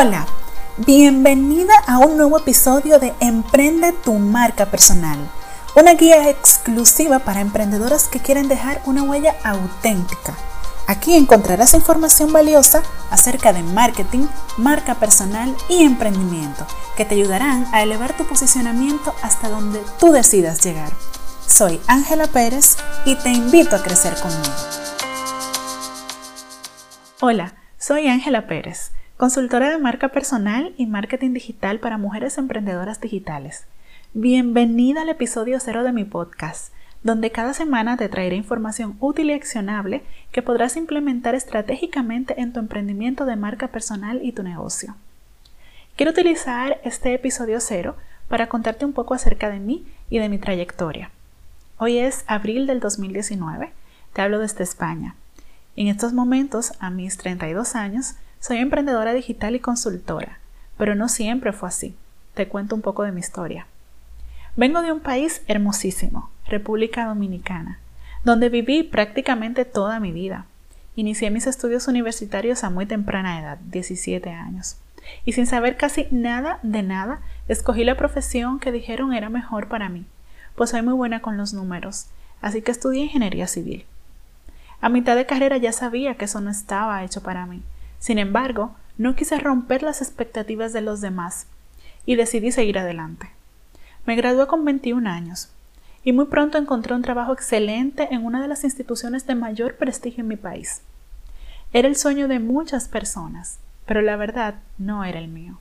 Hola, bienvenida a un nuevo episodio de Emprende tu marca personal, una guía exclusiva para emprendedoras que quieren dejar una huella auténtica. Aquí encontrarás información valiosa acerca de marketing, marca personal y emprendimiento que te ayudarán a elevar tu posicionamiento hasta donde tú decidas llegar. Soy Ángela Pérez y te invito a crecer conmigo. Hola, soy Ángela Pérez consultora de marca personal y marketing digital para mujeres emprendedoras digitales. Bienvenida al episodio cero de mi podcast, donde cada semana te traeré información útil y accionable que podrás implementar estratégicamente en tu emprendimiento de marca personal y tu negocio. Quiero utilizar este episodio cero para contarte un poco acerca de mí y de mi trayectoria. Hoy es abril del 2019, te hablo desde España. En estos momentos, a mis 32 años, soy emprendedora digital y consultora, pero no siempre fue así. Te cuento un poco de mi historia. Vengo de un país hermosísimo, República Dominicana, donde viví prácticamente toda mi vida. Inicié mis estudios universitarios a muy temprana edad, 17 años, y sin saber casi nada de nada, escogí la profesión que dijeron era mejor para mí, pues soy muy buena con los números, así que estudié ingeniería civil. A mitad de carrera ya sabía que eso no estaba hecho para mí, sin embargo, no quise romper las expectativas de los demás y decidí seguir adelante. Me gradué con 21 años y muy pronto encontré un trabajo excelente en una de las instituciones de mayor prestigio en mi país. Era el sueño de muchas personas, pero la verdad no era el mío.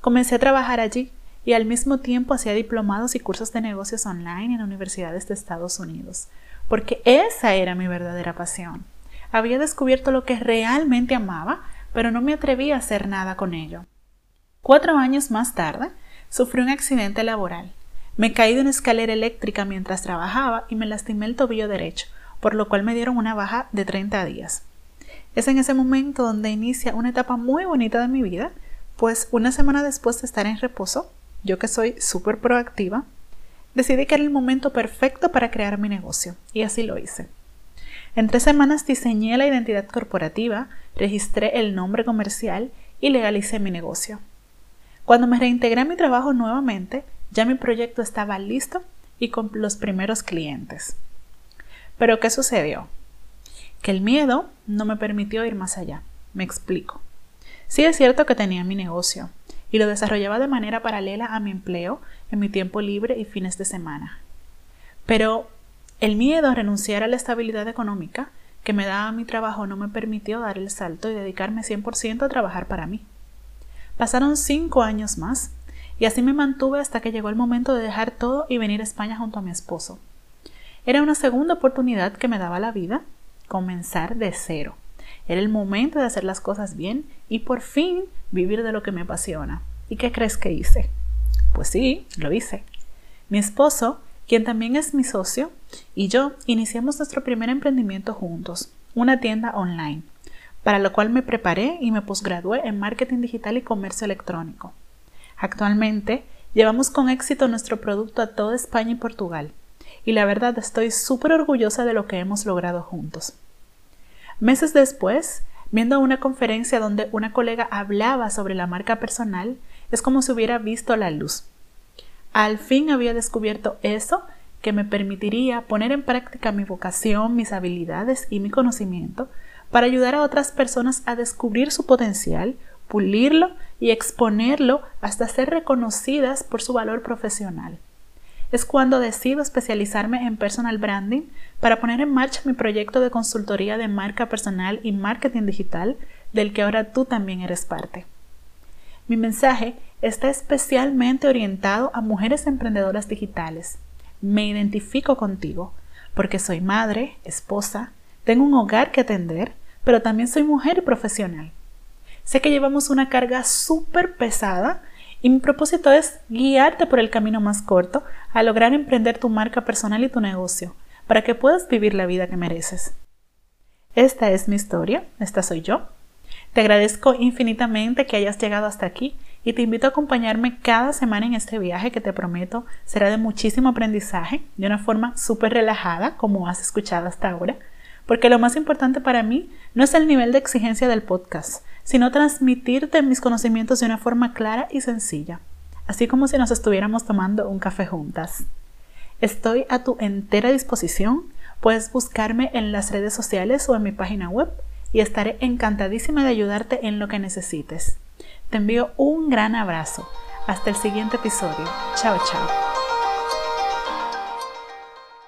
Comencé a trabajar allí y al mismo tiempo hacía diplomados y cursos de negocios online en universidades de Estados Unidos, porque esa era mi verdadera pasión. Había descubierto lo que realmente amaba, pero no me atreví a hacer nada con ello. Cuatro años más tarde, sufrí un accidente laboral. Me caí de una escalera eléctrica mientras trabajaba y me lastimé el tobillo derecho, por lo cual me dieron una baja de 30 días. Es en ese momento donde inicia una etapa muy bonita de mi vida, pues una semana después de estar en reposo, yo que soy súper proactiva, decidí que era el momento perfecto para crear mi negocio, y así lo hice. En tres semanas diseñé la identidad corporativa, registré el nombre comercial y legalicé mi negocio. Cuando me reintegré a mi trabajo nuevamente, ya mi proyecto estaba listo y con los primeros clientes. Pero ¿qué sucedió? Que el miedo no me permitió ir más allá. Me explico. Sí es cierto que tenía mi negocio y lo desarrollaba de manera paralela a mi empleo en mi tiempo libre y fines de semana. Pero el miedo a renunciar a la estabilidad económica que me daba mi trabajo no me permitió dar el salto y dedicarme 100% a trabajar para mí. Pasaron cinco años más y así me mantuve hasta que llegó el momento de dejar todo y venir a España junto a mi esposo. Era una segunda oportunidad que me daba la vida, comenzar de cero. Era el momento de hacer las cosas bien y por fin vivir de lo que me apasiona. ¿Y qué crees que hice? Pues sí, lo hice. Mi esposo quien también es mi socio, y yo iniciamos nuestro primer emprendimiento juntos, una tienda online, para lo cual me preparé y me posgradué en marketing digital y comercio electrónico. Actualmente llevamos con éxito nuestro producto a toda España y Portugal, y la verdad estoy súper orgullosa de lo que hemos logrado juntos. Meses después, viendo una conferencia donde una colega hablaba sobre la marca personal, es como si hubiera visto la luz al fin había descubierto eso que me permitiría poner en práctica mi vocación, mis habilidades y mi conocimiento para ayudar a otras personas a descubrir su potencial, pulirlo y exponerlo hasta ser reconocidas por su valor profesional. Es cuando decido especializarme en personal branding para poner en marcha mi proyecto de consultoría de marca personal y marketing digital del que ahora tú también eres parte. Mi mensaje está especialmente orientado a mujeres emprendedoras digitales. Me identifico contigo porque soy madre, esposa, tengo un hogar que atender, pero también soy mujer y profesional. Sé que llevamos una carga súper pesada y mi propósito es guiarte por el camino más corto a lograr emprender tu marca personal y tu negocio para que puedas vivir la vida que mereces. Esta es mi historia, esta soy yo te agradezco infinitamente que hayas llegado hasta aquí y te invito a acompañarme cada semana en este viaje que te prometo será de muchísimo aprendizaje, de una forma súper relajada, como has escuchado hasta ahora, porque lo más importante para mí no es el nivel de exigencia del podcast, sino transmitirte mis conocimientos de una forma clara y sencilla, así como si nos estuviéramos tomando un café juntas. Estoy a tu entera disposición, puedes buscarme en las redes sociales o en mi página web y estaré encantadísima de ayudarte en lo que necesites. Te envío un gran abrazo. Hasta el siguiente episodio. Chao, chao.